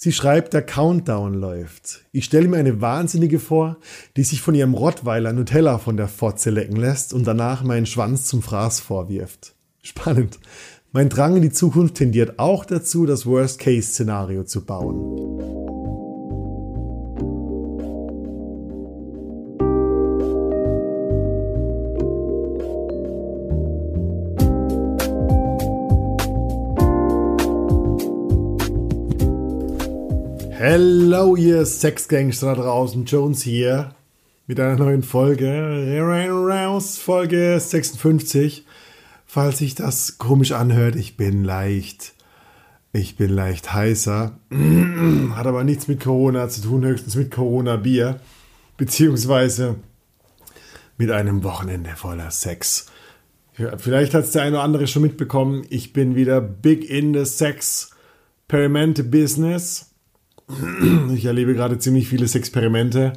Sie schreibt, der Countdown läuft. Ich stelle mir eine Wahnsinnige vor, die sich von ihrem Rottweiler Nutella von der Fotze lecken lässt und danach meinen Schwanz zum Fraß vorwirft. Spannend. Mein Drang in die Zukunft tendiert auch dazu, das Worst-Case-Szenario zu bauen. Hello, ihr Sexgangster da draußen. Jones hier mit einer neuen Folge. Raus, Folge 56. Falls sich das komisch anhört, ich bin leicht. Ich bin leicht heißer. Hat aber nichts mit Corona zu tun, höchstens mit Corona-Bier. Beziehungsweise mit einem Wochenende voller Sex. Vielleicht hat es der eine oder andere schon mitbekommen. Ich bin wieder big in the Sex Perimente Business. Ich erlebe gerade ziemlich viele Experimente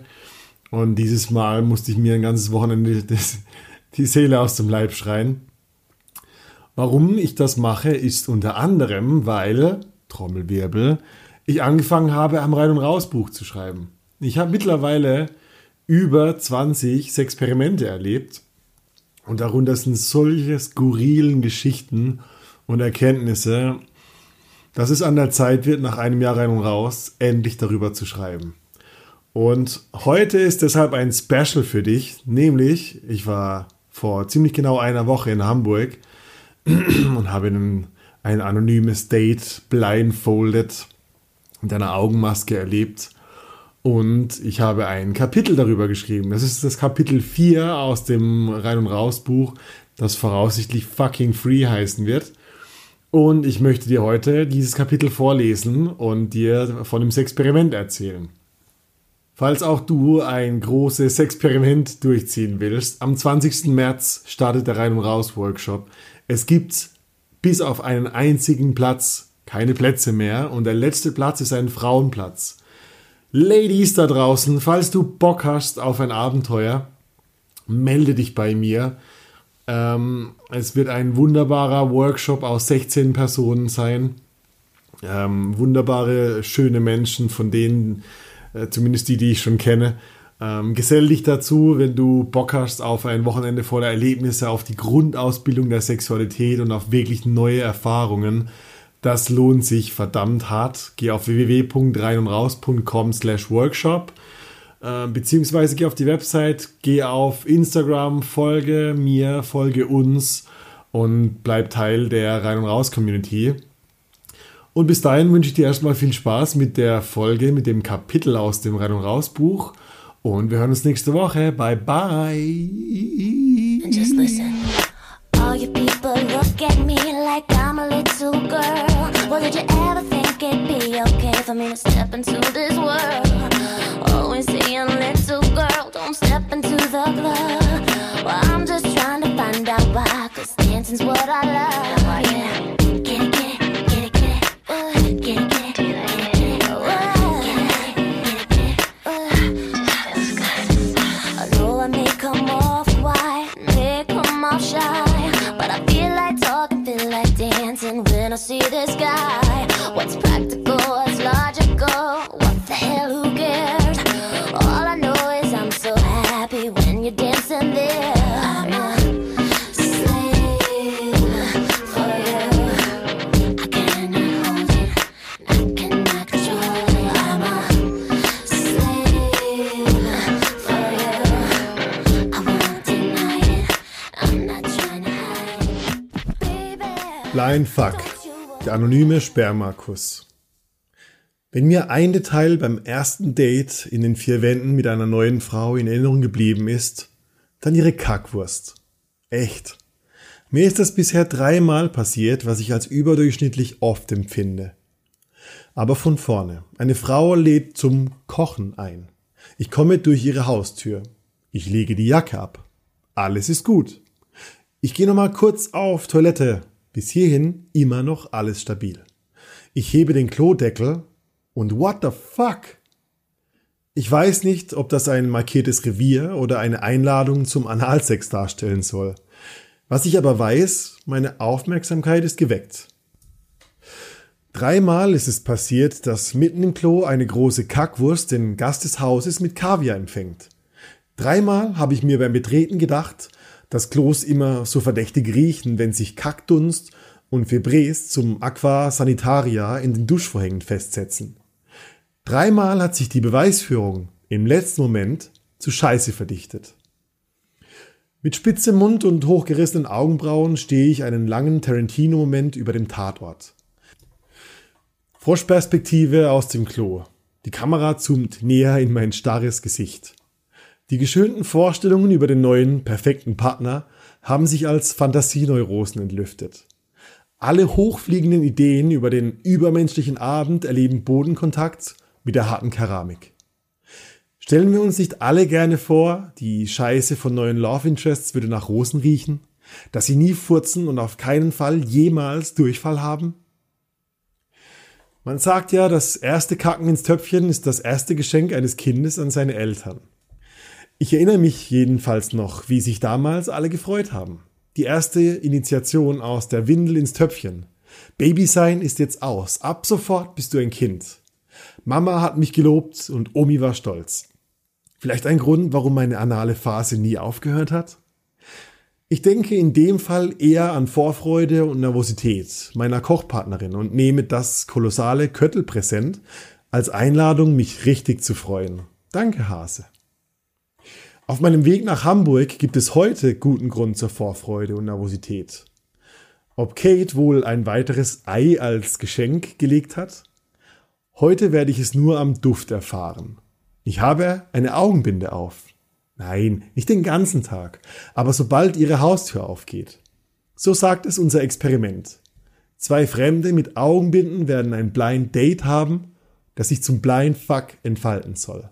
und dieses Mal musste ich mir ein ganzes Wochenende das, die Seele aus dem Leib schreien. Warum ich das mache, ist unter anderem, weil, Trommelwirbel, ich angefangen habe, am Rein- und Raus-Buch zu schreiben. Ich habe mittlerweile über 20 Experimente erlebt und darunter sind solche skurrilen Geschichten und Erkenntnisse, dass es an der Zeit wird, nach einem Jahr rein und raus, endlich darüber zu schreiben. Und heute ist deshalb ein Special für dich, nämlich ich war vor ziemlich genau einer Woche in Hamburg und habe ein, ein anonymes Date blindfolded mit einer Augenmaske erlebt. Und ich habe ein Kapitel darüber geschrieben. Das ist das Kapitel 4 aus dem Rein- und Raus-Buch, das voraussichtlich fucking free heißen wird. Und ich möchte dir heute dieses Kapitel vorlesen und dir von dem Experiment erzählen. Falls auch du ein großes Experiment durchziehen willst, am 20. März startet der Rein- und Raus-Workshop. Es gibt bis auf einen einzigen Platz keine Plätze mehr und der letzte Platz ist ein Frauenplatz. Ladies da draußen, falls du Bock hast auf ein Abenteuer, melde dich bei mir. Ähm, es wird ein wunderbarer Workshop aus 16 Personen sein. Ähm, wunderbare, schöne Menschen, von denen, äh, zumindest die, die ich schon kenne. Ähm, gesell dich dazu, wenn du Bock hast auf ein Wochenende voller Erlebnisse, auf die Grundausbildung der Sexualität und auf wirklich neue Erfahrungen. Das lohnt sich verdammt hart. Geh auf www.reinundraus.com slash workshop beziehungsweise geh auf die Website, geh auf Instagram, folge mir, folge uns und bleib Teil der Rein- und Raus-Community. Und bis dahin wünsche ich dir erstmal viel Spaß mit der Folge, mit dem Kapitel aus dem Rein- und Raus-Buch. Und wir hören uns nächste Woche. Bye bye. Just listen. All you people look at me like I'm a little girl. Well, did you ever think it'd be okay for me to step into this world? The club. Well, I'm just trying to find out why, cause dancing's what I love. Blind Fuck. Der anonyme Spermakuss. Wenn mir ein Detail beim ersten Date in den vier Wänden mit einer neuen Frau in Erinnerung geblieben ist, dann ihre Kackwurst. Echt. Mir ist das bisher dreimal passiert, was ich als überdurchschnittlich oft empfinde. Aber von vorne. Eine Frau lädt zum Kochen ein. Ich komme durch ihre Haustür. Ich lege die Jacke ab. Alles ist gut. Ich gehe nochmal kurz auf Toilette. Bis hierhin immer noch alles stabil. Ich hebe den Klodeckel und what the fuck? Ich weiß nicht, ob das ein markiertes Revier oder eine Einladung zum Analsex darstellen soll. Was ich aber weiß, meine Aufmerksamkeit ist geweckt. Dreimal ist es passiert, dass mitten im Klo eine große Kackwurst den Gast des Hauses mit Kaviar empfängt. Dreimal habe ich mir beim Betreten gedacht, dass Klos immer so verdächtig riechen, wenn sich Kackdunst und Febres zum Aqua Sanitaria in den Duschvorhängen festsetzen. Dreimal hat sich die Beweisführung im letzten Moment zu Scheiße verdichtet. Mit spitzem Mund und hochgerissenen Augenbrauen stehe ich einen langen Tarantino-Moment über dem Tatort. Froschperspektive aus dem Klo. Die Kamera zoomt näher in mein starres Gesicht. Die geschönten Vorstellungen über den neuen, perfekten Partner haben sich als Fantasieneurosen entlüftet. Alle hochfliegenden Ideen über den übermenschlichen Abend erleben Bodenkontakt mit der harten Keramik. Stellen wir uns nicht alle gerne vor, die Scheiße von neuen Love Interests würde nach Rosen riechen, dass sie nie furzen und auf keinen Fall jemals Durchfall haben? Man sagt ja, das erste Kacken ins Töpfchen ist das erste Geschenk eines Kindes an seine Eltern. Ich erinnere mich jedenfalls noch, wie sich damals alle gefreut haben. Die erste Initiation aus der Windel ins Töpfchen. Baby sein ist jetzt aus. Ab sofort bist du ein Kind. Mama hat mich gelobt und Omi war stolz. Vielleicht ein Grund, warum meine anale Phase nie aufgehört hat? Ich denke in dem Fall eher an Vorfreude und Nervosität meiner Kochpartnerin und nehme das kolossale Köttelpräsent als Einladung, mich richtig zu freuen. Danke, Hase. Auf meinem Weg nach Hamburg gibt es heute guten Grund zur Vorfreude und Nervosität. Ob Kate wohl ein weiteres Ei als Geschenk gelegt hat? Heute werde ich es nur am Duft erfahren. Ich habe eine Augenbinde auf. Nein, nicht den ganzen Tag, aber sobald ihre Haustür aufgeht. So sagt es unser Experiment. Zwei Fremde mit Augenbinden werden ein Blind Date haben, das sich zum Blind Fuck entfalten soll.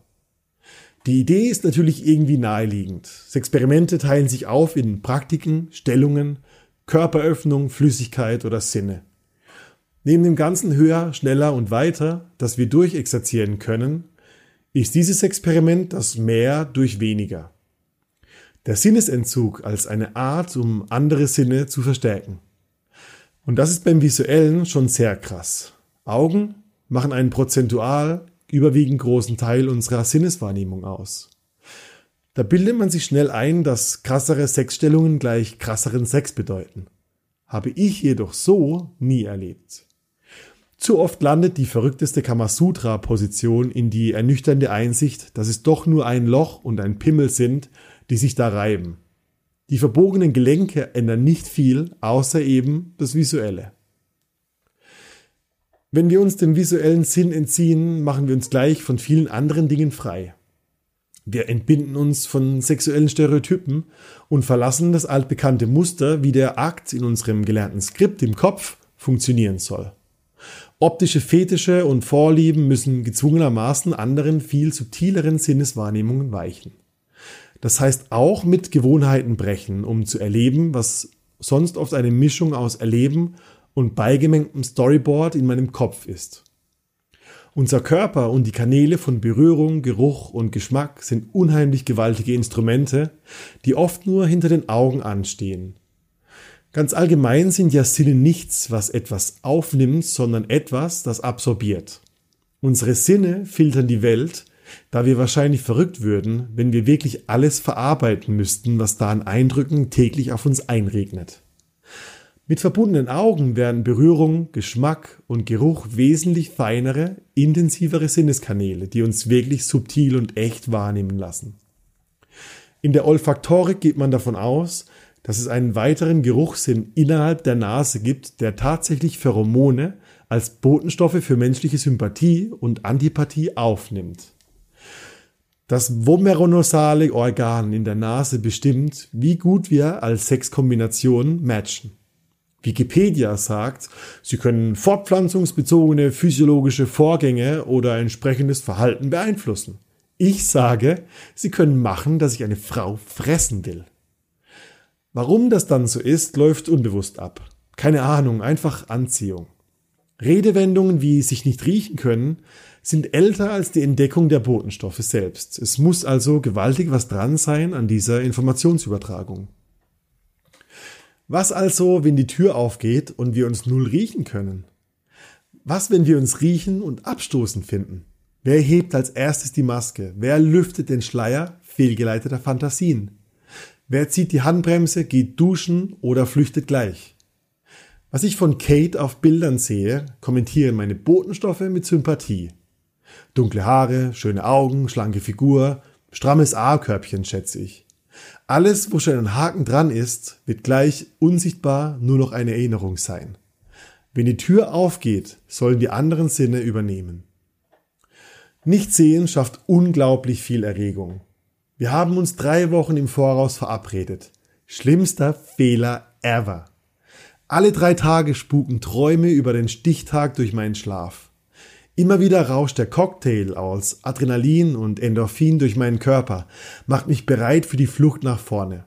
Die Idee ist natürlich irgendwie naheliegend. Das Experimente teilen sich auf in Praktiken, Stellungen, Körperöffnung, Flüssigkeit oder Sinne. Neben dem ganzen höher, schneller und weiter, das wir durchexerzieren können, ist dieses Experiment das Mehr durch weniger. Der Sinnesentzug als eine Art, um andere Sinne zu verstärken. Und das ist beim Visuellen schon sehr krass. Augen machen einen prozentual überwiegend großen Teil unserer Sinneswahrnehmung aus. Da bildet man sich schnell ein, dass krassere Sexstellungen gleich krasseren Sex bedeuten. Habe ich jedoch so nie erlebt. Zu oft landet die verrückteste Kamasutra-Position in die ernüchternde Einsicht, dass es doch nur ein Loch und ein Pimmel sind, die sich da reiben. Die verbogenen Gelenke ändern nicht viel, außer eben das Visuelle. Wenn wir uns dem visuellen Sinn entziehen, machen wir uns gleich von vielen anderen Dingen frei. Wir entbinden uns von sexuellen Stereotypen und verlassen das altbekannte Muster, wie der Akt in unserem gelernten Skript im Kopf funktionieren soll. Optische Fetische und Vorlieben müssen gezwungenermaßen anderen, viel subtileren Sinneswahrnehmungen weichen. Das heißt auch mit Gewohnheiten brechen, um zu erleben, was sonst oft eine Mischung aus Erleben und beigemengtem Storyboard in meinem Kopf ist. Unser Körper und die Kanäle von Berührung, Geruch und Geschmack sind unheimlich gewaltige Instrumente, die oft nur hinter den Augen anstehen Ganz allgemein sind ja Sinne nichts, was etwas aufnimmt, sondern etwas, das absorbiert. Unsere Sinne filtern die Welt, da wir wahrscheinlich verrückt würden, wenn wir wirklich alles verarbeiten müssten, was da an Eindrücken täglich auf uns einregnet. Mit verbundenen Augen werden Berührung, Geschmack und Geruch wesentlich feinere, intensivere Sinneskanäle, die uns wirklich subtil und echt wahrnehmen lassen. In der Olfaktorik geht man davon aus, dass es einen weiteren Geruchssinn innerhalb der Nase gibt, der tatsächlich Pheromone als Botenstoffe für menschliche Sympathie und Antipathie aufnimmt. Das vomeronasale Organ in der Nase bestimmt, wie gut wir als Sexkombination matchen. Wikipedia sagt, sie können fortpflanzungsbezogene physiologische Vorgänge oder entsprechendes Verhalten beeinflussen. Ich sage, sie können machen, dass ich eine Frau fressen will. Warum das dann so ist, läuft unbewusst ab. Keine Ahnung, einfach Anziehung. Redewendungen wie sich nicht riechen können sind älter als die Entdeckung der Botenstoffe selbst. Es muss also gewaltig was dran sein an dieser Informationsübertragung. Was also, wenn die Tür aufgeht und wir uns null riechen können? Was, wenn wir uns riechen und abstoßend finden? Wer hebt als erstes die Maske? Wer lüftet den Schleier fehlgeleiteter Fantasien? Wer zieht die Handbremse, geht duschen oder flüchtet gleich? Was ich von Kate auf Bildern sehe, kommentieren meine Botenstoffe mit Sympathie. Dunkle Haare, schöne Augen, schlanke Figur, strammes A-Körbchen, schätze ich. Alles, wo schon ein Haken dran ist, wird gleich unsichtbar nur noch eine Erinnerung sein. Wenn die Tür aufgeht, sollen die anderen Sinne übernehmen. Nicht sehen schafft unglaublich viel Erregung. Wir haben uns drei Wochen im Voraus verabredet. Schlimmster Fehler ever. Alle drei Tage spuken Träume über den Stichtag durch meinen Schlaf. Immer wieder rauscht der Cocktail aus Adrenalin und Endorphin durch meinen Körper, macht mich bereit für die Flucht nach vorne.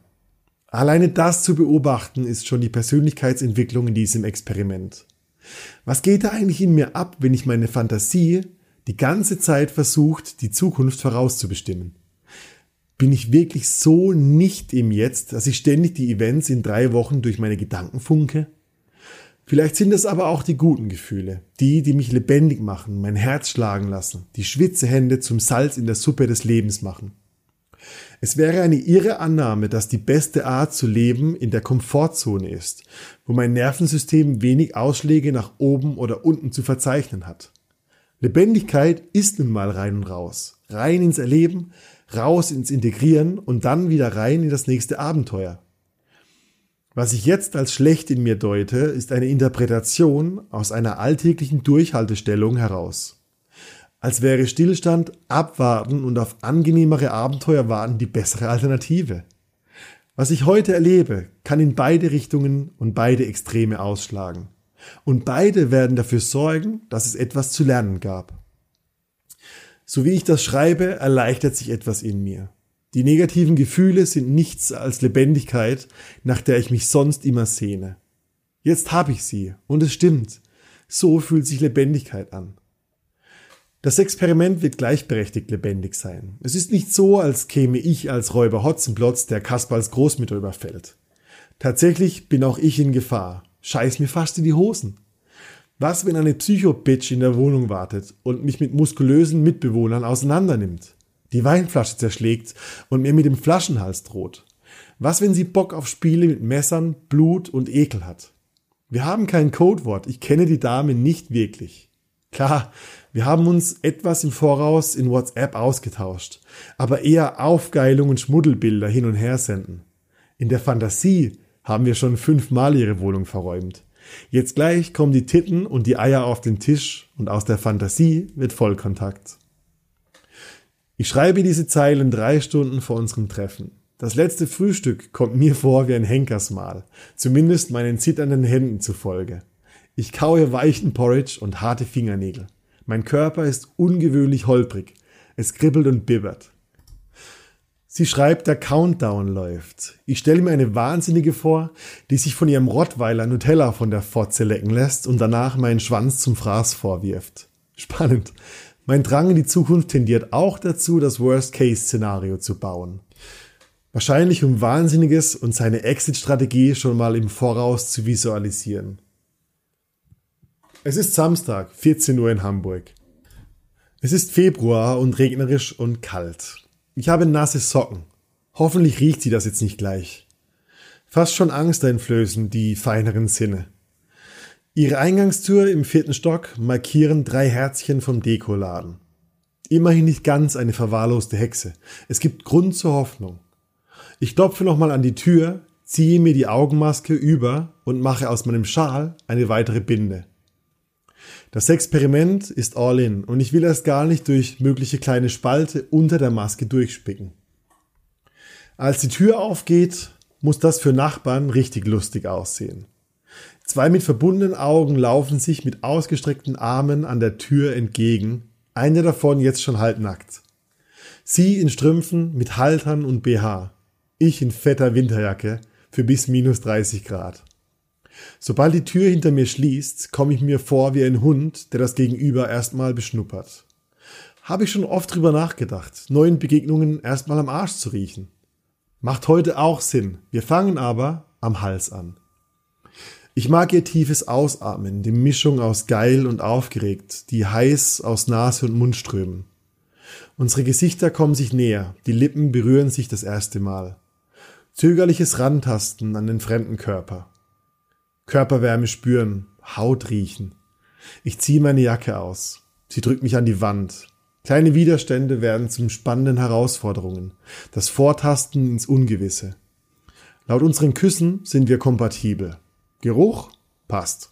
Alleine das zu beobachten ist schon die Persönlichkeitsentwicklung in diesem Experiment. Was geht da eigentlich in mir ab, wenn ich meine Fantasie die ganze Zeit versucht, die Zukunft vorauszubestimmen? Bin ich wirklich so nicht im Jetzt, dass ich ständig die Events in drei Wochen durch meine Gedanken funke? Vielleicht sind es aber auch die guten Gefühle, die, die mich lebendig machen, mein Herz schlagen lassen, die Schwitzehände zum Salz in der Suppe des Lebens machen. Es wäre eine irre Annahme, dass die beste Art zu leben in der Komfortzone ist, wo mein Nervensystem wenig Ausschläge nach oben oder unten zu verzeichnen hat. Lebendigkeit ist nun mal rein und raus, rein ins Erleben, raus ins Integrieren und dann wieder rein in das nächste Abenteuer. Was ich jetzt als schlecht in mir deute, ist eine Interpretation aus einer alltäglichen Durchhaltestellung heraus. Als wäre Stillstand, Abwarten und auf angenehmere Abenteuer warten die bessere Alternative. Was ich heute erlebe, kann in beide Richtungen und beide Extreme ausschlagen. Und beide werden dafür sorgen, dass es etwas zu lernen gab. So wie ich das schreibe, erleichtert sich etwas in mir. Die negativen Gefühle sind nichts als Lebendigkeit, nach der ich mich sonst immer sehne. Jetzt habe ich sie, und es stimmt. So fühlt sich Lebendigkeit an. Das Experiment wird gleichberechtigt lebendig sein. Es ist nicht so, als käme ich als Räuber Hotzenplotz, der Kasperls Großmutter überfällt. Tatsächlich bin auch ich in Gefahr. Scheiß mir fast in die Hosen. Was, wenn eine Psycho-Bitch in der Wohnung wartet und mich mit muskulösen Mitbewohnern auseinandernimmt? Die Weinflasche zerschlägt und mir mit dem Flaschenhals droht? Was, wenn sie Bock auf Spiele mit Messern, Blut und Ekel hat? Wir haben kein Codewort, ich kenne die Dame nicht wirklich. Klar, wir haben uns etwas im Voraus in WhatsApp ausgetauscht, aber eher Aufgeilung und Schmuddelbilder hin und her senden. In der Fantasie haben wir schon fünfmal ihre Wohnung verräumt. Jetzt gleich kommen die Titten und die Eier auf den Tisch und aus der Fantasie wird Vollkontakt. Ich schreibe diese Zeilen drei Stunden vor unserem Treffen. Das letzte Frühstück kommt mir vor wie ein Henkersmahl, zumindest meinen zitternden Händen zufolge. Ich kaue weichen Porridge und harte Fingernägel. Mein Körper ist ungewöhnlich holprig. Es kribbelt und bibbert. Sie schreibt, der Countdown läuft. Ich stelle mir eine Wahnsinnige vor, die sich von ihrem Rottweiler Nutella von der Fotze lecken lässt und danach meinen Schwanz zum Fraß vorwirft. Spannend. Mein Drang in die Zukunft tendiert auch dazu, das Worst-Case-Szenario zu bauen. Wahrscheinlich um Wahnsinniges und seine Exit-Strategie schon mal im Voraus zu visualisieren. Es ist Samstag, 14 Uhr in Hamburg. Es ist Februar und regnerisch und kalt. Ich habe nasse Socken. Hoffentlich riecht sie das jetzt nicht gleich. Fast schon angsteinflößend die feineren Sinne. Ihre Eingangstür im vierten Stock markieren drei Herzchen vom Dekoladen. Immerhin nicht ganz eine verwahrloste Hexe. Es gibt Grund zur Hoffnung. Ich klopfe nochmal an die Tür, ziehe mir die Augenmaske über und mache aus meinem Schal eine weitere Binde. Das Experiment ist all in und ich will erst gar nicht durch mögliche kleine Spalte unter der Maske durchspicken. Als die Tür aufgeht, muss das für Nachbarn richtig lustig aussehen. Zwei mit verbundenen Augen laufen sich mit ausgestreckten Armen an der Tür entgegen, eine davon jetzt schon halbnackt. Sie in Strümpfen mit Haltern und BH, ich in fetter Winterjacke für bis minus 30 Grad. Sobald die Tür hinter mir schließt, komme ich mir vor wie ein Hund, der das Gegenüber erstmal beschnuppert. Habe ich schon oft drüber nachgedacht, neuen Begegnungen erstmal am Arsch zu riechen. Macht heute auch Sinn. Wir fangen aber am Hals an. Ich mag ihr tiefes Ausatmen, die Mischung aus geil und aufgeregt, die heiß aus Nase und Mund strömen. Unsere Gesichter kommen sich näher, die Lippen berühren sich das erste Mal. Zögerliches Rantasten an den fremden Körper. Körperwärme spüren, Haut riechen. Ich ziehe meine Jacke aus. Sie drückt mich an die Wand. Kleine Widerstände werden zum spannenden Herausforderungen. Das Vortasten ins Ungewisse. Laut unseren Küssen sind wir kompatibel. Geruch passt.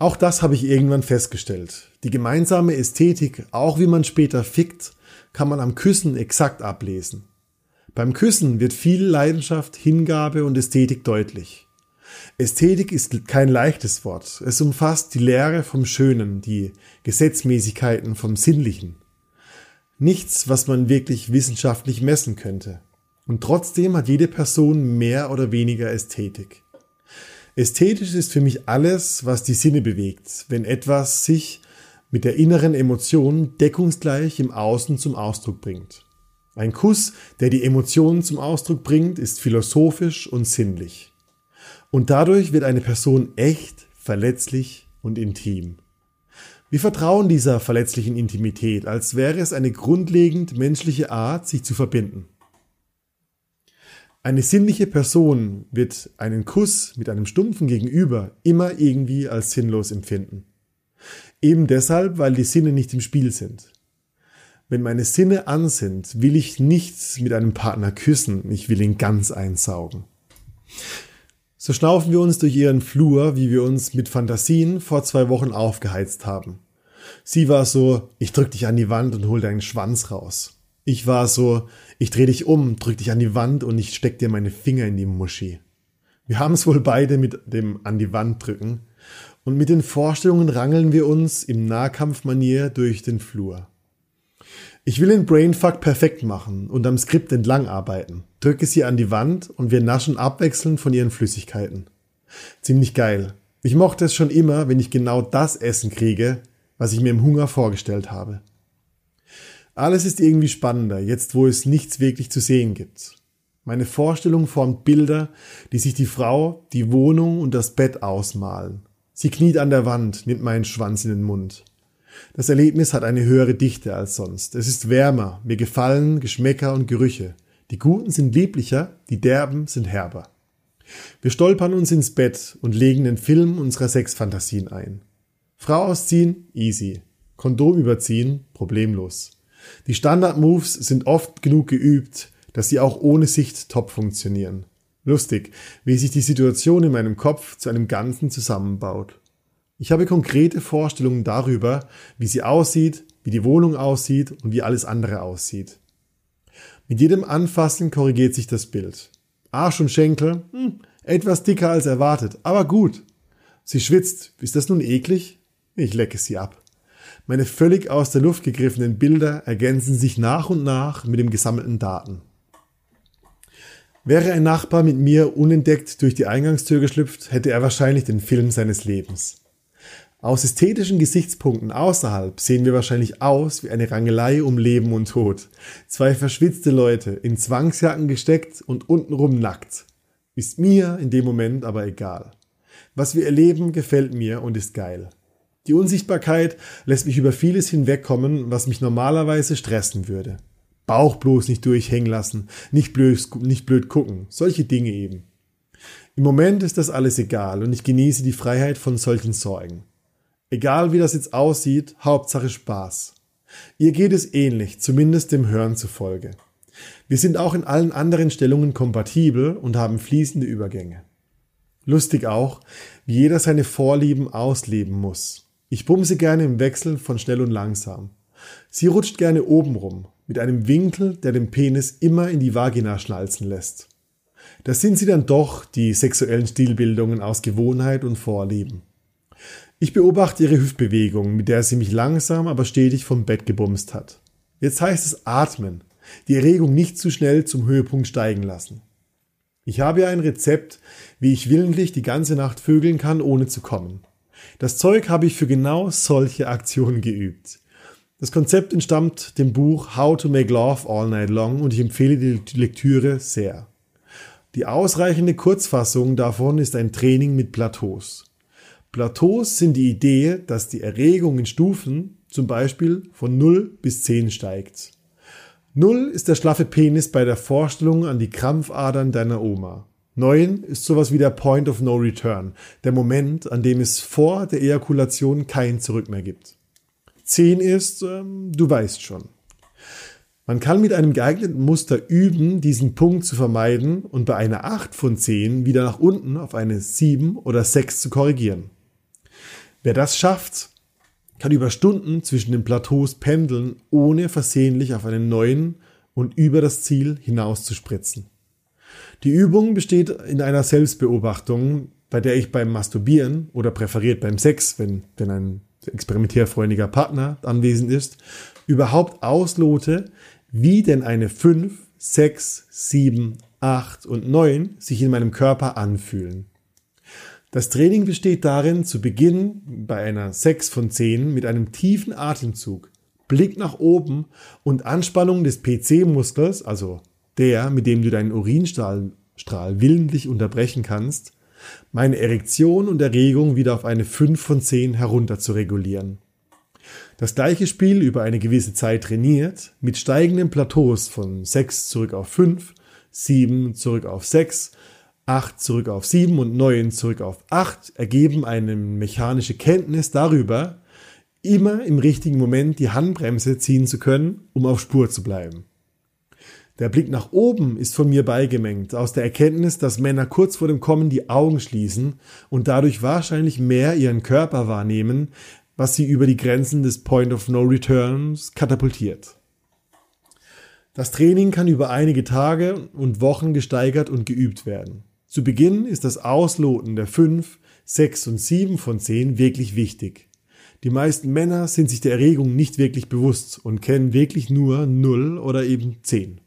Auch das habe ich irgendwann festgestellt. Die gemeinsame Ästhetik, auch wie man später fickt, kann man am Küssen exakt ablesen. Beim Küssen wird viel Leidenschaft, Hingabe und Ästhetik deutlich. Ästhetik ist kein leichtes Wort. Es umfasst die Lehre vom Schönen, die Gesetzmäßigkeiten vom Sinnlichen. Nichts, was man wirklich wissenschaftlich messen könnte. Und trotzdem hat jede Person mehr oder weniger Ästhetik. Ästhetisch ist für mich alles, was die Sinne bewegt, wenn etwas sich mit der inneren Emotion deckungsgleich im Außen zum Ausdruck bringt. Ein Kuss, der die Emotionen zum Ausdruck bringt, ist philosophisch und sinnlich. Und dadurch wird eine Person echt, verletzlich und intim. Wir vertrauen dieser verletzlichen Intimität, als wäre es eine grundlegend menschliche Art, sich zu verbinden. Eine sinnliche Person wird einen Kuss mit einem stumpfen Gegenüber immer irgendwie als sinnlos empfinden. Eben deshalb, weil die Sinne nicht im Spiel sind. Wenn meine Sinne an sind, will ich nichts mit einem Partner küssen, ich will ihn ganz einsaugen. So schnaufen wir uns durch ihren Flur, wie wir uns mit Fantasien vor zwei Wochen aufgeheizt haben. Sie war so, ich drück dich an die Wand und hol deinen Schwanz raus. Ich war so, ich dreh dich um, drück dich an die Wand und ich steck dir meine Finger in die Muschi. Wir haben es wohl beide mit dem an die Wand drücken und mit den Vorstellungen rangeln wir uns im Nahkampfmanier durch den Flur. Ich will den Brainfuck perfekt machen und am Skript entlang arbeiten, drücke sie an die Wand und wir naschen abwechselnd von ihren Flüssigkeiten. Ziemlich geil. Ich mochte es schon immer, wenn ich genau das Essen kriege, was ich mir im Hunger vorgestellt habe. Alles ist irgendwie spannender, jetzt wo es nichts wirklich zu sehen gibt. Meine Vorstellung formt Bilder, die sich die Frau, die Wohnung und das Bett ausmalen. Sie kniet an der Wand, nimmt meinen Schwanz in den Mund. Das Erlebnis hat eine höhere Dichte als sonst. Es ist wärmer, mir gefallen Geschmäcker und Gerüche. Die guten sind lieblicher, die derben sind herber. Wir stolpern uns ins Bett und legen den Film unserer Sexfantasien ein. Frau ausziehen, easy. Kondom überziehen, problemlos. Die Standard-Moves sind oft genug geübt, dass sie auch ohne Sicht top funktionieren. Lustig, wie sich die Situation in meinem Kopf zu einem Ganzen zusammenbaut. Ich habe konkrete Vorstellungen darüber, wie sie aussieht, wie die Wohnung aussieht und wie alles andere aussieht. Mit jedem Anfassen korrigiert sich das Bild. Arsch und Schenkel, hm, etwas dicker als erwartet, aber gut. Sie schwitzt. Ist das nun eklig? Ich lecke sie ab. Meine völlig aus der Luft gegriffenen Bilder ergänzen sich nach und nach mit dem gesammelten Daten. Wäre ein Nachbar mit mir unentdeckt durch die Eingangstür geschlüpft, hätte er wahrscheinlich den Film seines Lebens. Aus ästhetischen Gesichtspunkten außerhalb sehen wir wahrscheinlich aus wie eine Rangelei um Leben und Tod. Zwei verschwitzte Leute, in Zwangsjacken gesteckt und untenrum nackt. Ist mir in dem Moment aber egal. Was wir erleben, gefällt mir und ist geil. Die Unsichtbarkeit lässt mich über vieles hinwegkommen, was mich normalerweise stressen würde. Bauch bloß nicht durchhängen lassen, nicht blöd, nicht blöd gucken, solche Dinge eben. Im Moment ist das alles egal und ich genieße die Freiheit von solchen Sorgen. Egal wie das jetzt aussieht, Hauptsache Spaß. Ihr geht es ähnlich, zumindest dem Hören zufolge. Wir sind auch in allen anderen Stellungen kompatibel und haben fließende Übergänge. Lustig auch, wie jeder seine Vorlieben ausleben muss. Ich bumse gerne im Wechsel von schnell und langsam. Sie rutscht gerne oben rum, mit einem Winkel, der den Penis immer in die Vagina schnalzen lässt. Das sind sie dann doch, die sexuellen Stilbildungen aus Gewohnheit und Vorlieben. Ich beobachte ihre Hüftbewegung, mit der sie mich langsam, aber stetig vom Bett gebumst hat. Jetzt heißt es atmen, die Erregung nicht zu schnell zum Höhepunkt steigen lassen. Ich habe ja ein Rezept, wie ich willentlich die ganze Nacht vögeln kann, ohne zu kommen. Das Zeug habe ich für genau solche Aktionen geübt. Das Konzept entstammt dem Buch How to Make Love All Night Long und ich empfehle die Lektüre sehr. Die ausreichende Kurzfassung davon ist ein Training mit Plateaus. Plateaus sind die Idee, dass die Erregung in Stufen zum Beispiel von 0 bis 10 steigt. 0 ist der schlaffe Penis bei der Vorstellung an die Krampfadern deiner Oma. 9 ist sowas wie der Point of No Return, der Moment, an dem es vor der Ejakulation kein Zurück mehr gibt. 10 ist, ähm, du weißt schon. Man kann mit einem geeigneten Muster üben, diesen Punkt zu vermeiden und bei einer 8 von 10 wieder nach unten auf eine 7 oder 6 zu korrigieren. Wer das schafft, kann über Stunden zwischen den Plateaus pendeln, ohne versehentlich auf einen neuen und über das Ziel hinaus zu spritzen. Die Übung besteht in einer Selbstbeobachtung, bei der ich beim Masturbieren oder präferiert beim Sex, wenn, wenn ein experimentierfreundlicher Partner anwesend ist, überhaupt auslote, wie denn eine 5, 6, 7, 8 und 9 sich in meinem Körper anfühlen. Das Training besteht darin, zu Beginn bei einer 6 von 10 mit einem tiefen Atemzug, Blick nach oben und Anspannung des PC-Muskels, also der, mit dem du deinen Urinstrahl Strahl willentlich unterbrechen kannst, meine Erektion und Erregung wieder auf eine 5 von 10 herunter zu regulieren. Das gleiche Spiel über eine gewisse Zeit trainiert, mit steigenden Plateaus von 6 zurück auf 5, 7 zurück auf 6 8 zurück auf 7 und 9 zurück auf 8 ergeben eine mechanische Kenntnis darüber, immer im richtigen Moment die Handbremse ziehen zu können, um auf Spur zu bleiben. Der Blick nach oben ist von mir beigemengt, aus der Erkenntnis, dass Männer kurz vor dem Kommen die Augen schließen und dadurch wahrscheinlich mehr ihren Körper wahrnehmen, was sie über die Grenzen des Point of No Returns katapultiert. Das Training kann über einige Tage und Wochen gesteigert und geübt werden. Zu Beginn ist das Ausloten der 5, 6 und 7 von 10 wirklich wichtig. Die meisten Männer sind sich der Erregung nicht wirklich bewusst und kennen wirklich nur 0 oder eben 10.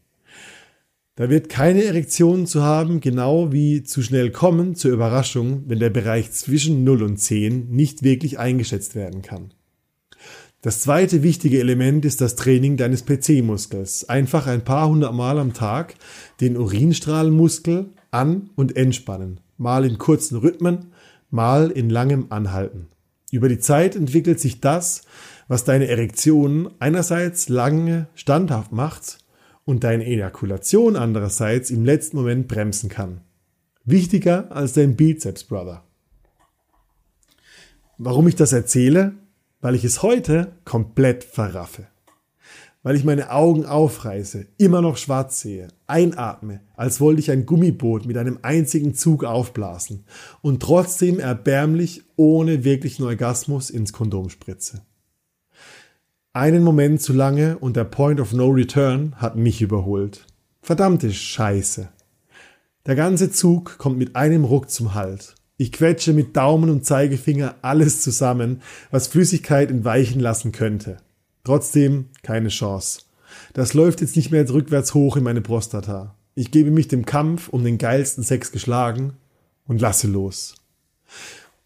Da wird keine Erektion zu haben, genau wie zu schnell kommen zur Überraschung, wenn der Bereich zwischen 0 und 10 nicht wirklich eingeschätzt werden kann. Das zweite wichtige Element ist das Training deines PC-Muskels. Einfach ein paar hundert Mal am Tag den Urinstrahlmuskel an- und entspannen, mal in kurzen Rhythmen, mal in langem Anhalten. Über die Zeit entwickelt sich das, was deine Erektion einerseits lange standhaft macht und deine Ejakulation andererseits im letzten Moment bremsen kann. Wichtiger als dein Bizeps, Brother. Warum ich das erzähle? Weil ich es heute komplett verraffe weil ich meine Augen aufreiße, immer noch schwarz sehe, einatme, als wollte ich ein Gummiboot mit einem einzigen Zug aufblasen und trotzdem erbärmlich ohne wirklichen Orgasmus ins Kondom spritze. Einen Moment zu lange und der Point of No Return hat mich überholt. Verdammte Scheiße. Der ganze Zug kommt mit einem Ruck zum Halt. Ich quetsche mit Daumen und Zeigefinger alles zusammen, was Flüssigkeit entweichen lassen könnte. Trotzdem keine Chance. Das läuft jetzt nicht mehr rückwärts hoch in meine Prostata. Ich gebe mich dem Kampf um den geilsten Sex geschlagen und lasse los.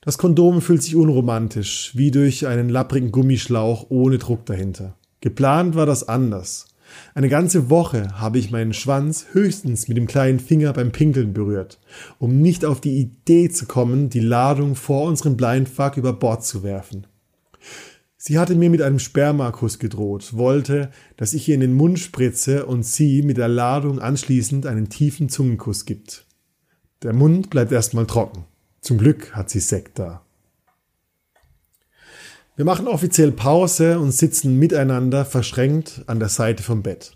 Das Kondom fühlt sich unromantisch, wie durch einen lapprigen Gummischlauch ohne Druck dahinter. Geplant war das anders. Eine ganze Woche habe ich meinen Schwanz höchstens mit dem kleinen Finger beim Pinkeln berührt, um nicht auf die Idee zu kommen, die Ladung vor unserem Blindfuck über Bord zu werfen. Sie hatte mir mit einem Spermakuss gedroht, wollte, dass ich ihr in den Mund spritze und sie mit der Ladung anschließend einen tiefen Zungenkuss gibt. Der Mund bleibt erstmal trocken. Zum Glück hat sie Sekt da. Wir machen offiziell Pause und sitzen miteinander verschränkt an der Seite vom Bett.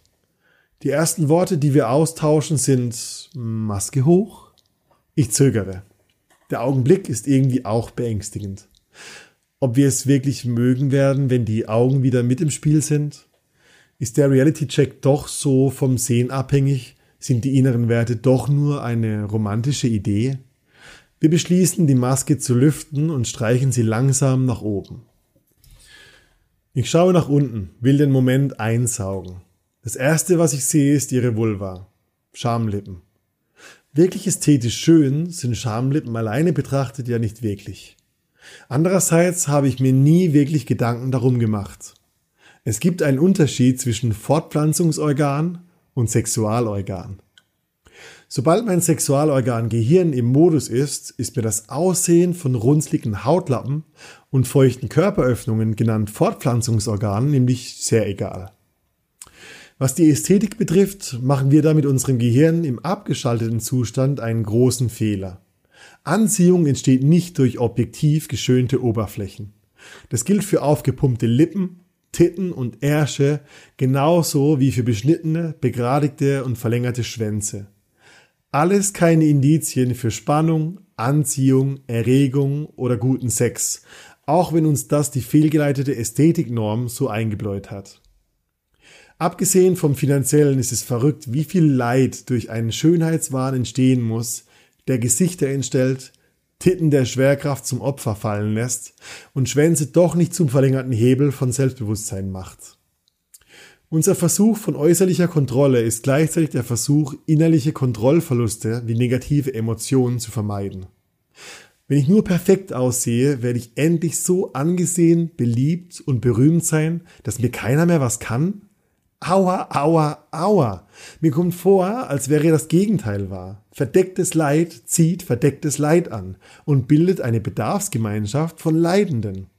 Die ersten Worte, die wir austauschen, sind Maske hoch. Ich zögere. Der Augenblick ist irgendwie auch beängstigend ob wir es wirklich mögen werden, wenn die Augen wieder mit im Spiel sind? Ist der Reality-Check doch so vom Sehen abhängig? Sind die inneren Werte doch nur eine romantische Idee? Wir beschließen, die Maske zu lüften und streichen sie langsam nach oben. Ich schaue nach unten, will den Moment einsaugen. Das erste, was ich sehe, ist ihre Vulva. Schamlippen. Wirklich ästhetisch schön sind Schamlippen alleine betrachtet ja nicht wirklich. Andererseits habe ich mir nie wirklich Gedanken darum gemacht. Es gibt einen Unterschied zwischen Fortpflanzungsorgan und Sexualorgan. Sobald mein Sexualorgan Gehirn im Modus ist, ist mir das Aussehen von runzligen Hautlappen und feuchten Körperöffnungen, genannt Fortpflanzungsorganen, nämlich sehr egal. Was die Ästhetik betrifft, machen wir da mit unserem Gehirn im abgeschalteten Zustand einen großen Fehler. Anziehung entsteht nicht durch objektiv geschönte Oberflächen. Das gilt für aufgepumpte Lippen, Titten und Ärsche genauso wie für beschnittene, begradigte und verlängerte Schwänze. Alles keine Indizien für Spannung, Anziehung, Erregung oder guten Sex, auch wenn uns das die fehlgeleitete Ästhetiknorm so eingebläut hat. Abgesehen vom finanziellen ist es verrückt, wie viel Leid durch einen Schönheitswahn entstehen muss, der Gesichter entstellt, Titten der Schwerkraft zum Opfer fallen lässt und Schwänze doch nicht zum verlängerten Hebel von Selbstbewusstsein macht. Unser Versuch von äußerlicher Kontrolle ist gleichzeitig der Versuch, innerliche Kontrollverluste wie negative Emotionen zu vermeiden. Wenn ich nur perfekt aussehe, werde ich endlich so angesehen, beliebt und berühmt sein, dass mir keiner mehr was kann? Aua, aua, aua. Mir kommt vor, als wäre das Gegenteil wahr. Verdecktes Leid zieht verdecktes Leid an und bildet eine Bedarfsgemeinschaft von Leidenden.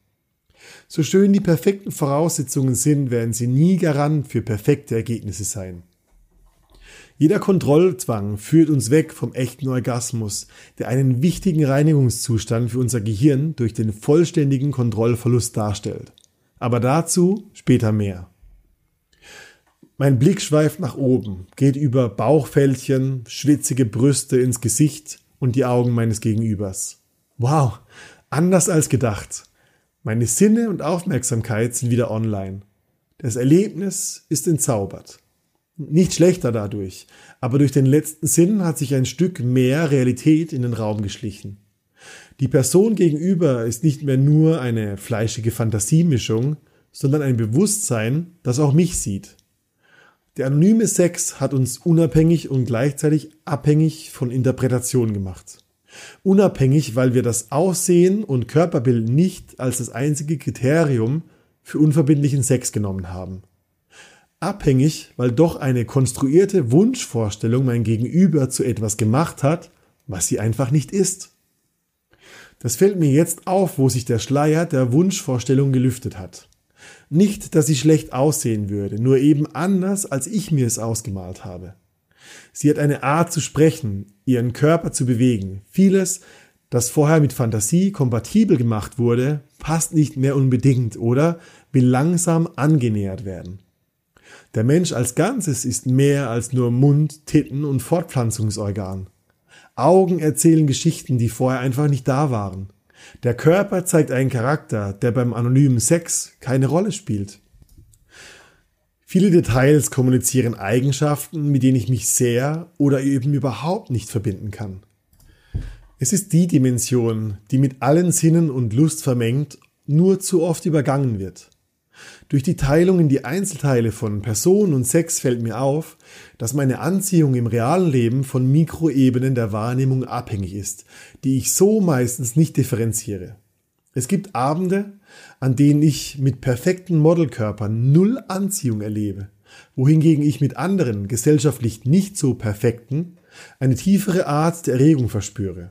So schön die perfekten Voraussetzungen sind, werden sie nie Garant für perfekte Ergebnisse sein. Jeder Kontrollzwang führt uns weg vom echten Orgasmus, der einen wichtigen Reinigungszustand für unser Gehirn durch den vollständigen Kontrollverlust darstellt. Aber dazu später mehr. Mein Blick schweift nach oben, geht über Bauchfältchen, schwitzige Brüste ins Gesicht und die Augen meines Gegenübers. Wow, anders als gedacht. Meine Sinne und Aufmerksamkeit sind wieder online. Das Erlebnis ist entzaubert. Nicht schlechter dadurch, aber durch den letzten Sinn hat sich ein Stück mehr Realität in den Raum geschlichen. Die Person gegenüber ist nicht mehr nur eine fleischige Fantasiemischung, sondern ein Bewusstsein, das auch mich sieht. Der anonyme Sex hat uns unabhängig und gleichzeitig abhängig von Interpretation gemacht. Unabhängig, weil wir das Aussehen und Körperbild nicht als das einzige Kriterium für unverbindlichen Sex genommen haben. Abhängig, weil doch eine konstruierte Wunschvorstellung mein Gegenüber zu etwas gemacht hat, was sie einfach nicht ist. Das fällt mir jetzt auf, wo sich der Schleier der Wunschvorstellung gelüftet hat. Nicht, dass sie schlecht aussehen würde, nur eben anders, als ich mir es ausgemalt habe. Sie hat eine Art zu sprechen, ihren Körper zu bewegen. Vieles, das vorher mit Fantasie kompatibel gemacht wurde, passt nicht mehr unbedingt oder will langsam angenähert werden. Der Mensch als Ganzes ist mehr als nur Mund, Titten und Fortpflanzungsorgan. Augen erzählen Geschichten, die vorher einfach nicht da waren. Der Körper zeigt einen Charakter, der beim anonymen Sex keine Rolle spielt. Viele Details kommunizieren Eigenschaften, mit denen ich mich sehr oder eben überhaupt nicht verbinden kann. Es ist die Dimension, die mit allen Sinnen und Lust vermengt, nur zu oft übergangen wird. Durch die Teilung in die Einzelteile von Person und Sex fällt mir auf, dass meine Anziehung im realen Leben von Mikroebenen der Wahrnehmung abhängig ist, die ich so meistens nicht differenziere. Es gibt Abende, an denen ich mit perfekten Modelkörpern null Anziehung erlebe, wohingegen ich mit anderen, gesellschaftlich nicht so perfekten, eine tiefere Art der Erregung verspüre.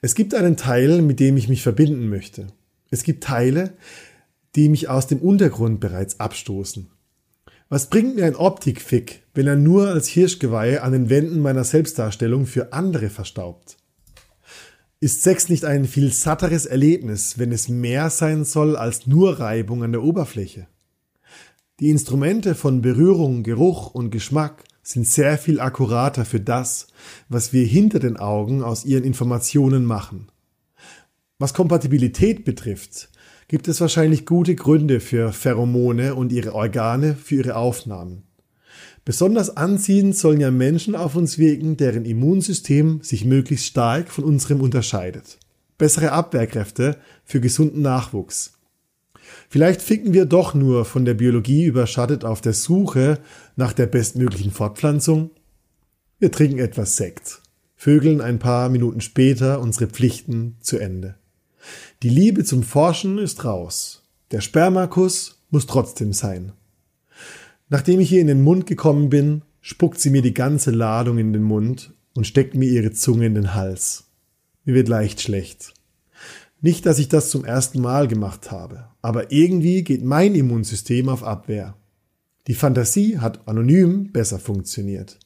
Es gibt einen Teil, mit dem ich mich verbinden möchte. Es gibt Teile, die mich aus dem Untergrund bereits abstoßen. Was bringt mir ein Optikfick, wenn er nur als Hirschgeweih an den Wänden meiner Selbstdarstellung für andere verstaubt? Ist Sex nicht ein viel satteres Erlebnis, wenn es mehr sein soll als nur Reibung an der Oberfläche? Die Instrumente von Berührung, Geruch und Geschmack sind sehr viel akkurater für das, was wir hinter den Augen aus ihren Informationen machen. Was Kompatibilität betrifft, gibt es wahrscheinlich gute Gründe für Pheromone und ihre Organe für ihre Aufnahmen. Besonders anziehend sollen ja Menschen auf uns wirken, deren Immunsystem sich möglichst stark von unserem unterscheidet. Bessere Abwehrkräfte für gesunden Nachwuchs. Vielleicht ficken wir doch nur von der Biologie überschattet auf der Suche nach der bestmöglichen Fortpflanzung. Wir trinken etwas Sekt, vögeln ein paar Minuten später unsere Pflichten zu Ende. Die Liebe zum Forschen ist raus. Der Spermakuss muss trotzdem sein. Nachdem ich ihr in den Mund gekommen bin, spuckt sie mir die ganze Ladung in den Mund und steckt mir ihre Zunge in den Hals. Mir wird leicht schlecht. Nicht, dass ich das zum ersten Mal gemacht habe, aber irgendwie geht mein Immunsystem auf Abwehr. Die Fantasie hat anonym besser funktioniert.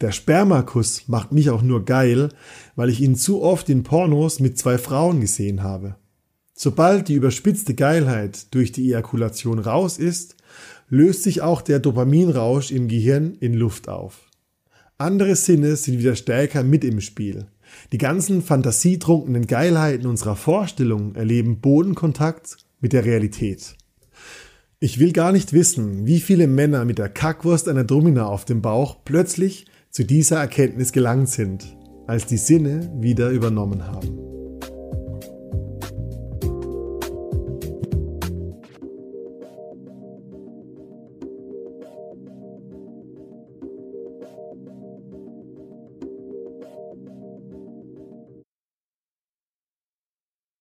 Der Spermakuss macht mich auch nur geil, weil ich ihn zu oft in Pornos mit zwei Frauen gesehen habe. Sobald die überspitzte Geilheit durch die Ejakulation raus ist, löst sich auch der Dopaminrausch im Gehirn in Luft auf. Andere Sinne sind wieder stärker mit im Spiel. Die ganzen fantasietrunkenen Geilheiten unserer Vorstellung erleben Bodenkontakt mit der Realität. Ich will gar nicht wissen, wie viele Männer mit der Kackwurst einer Domina auf dem Bauch plötzlich zu dieser Erkenntnis gelangt sind, als die Sinne wieder übernommen haben.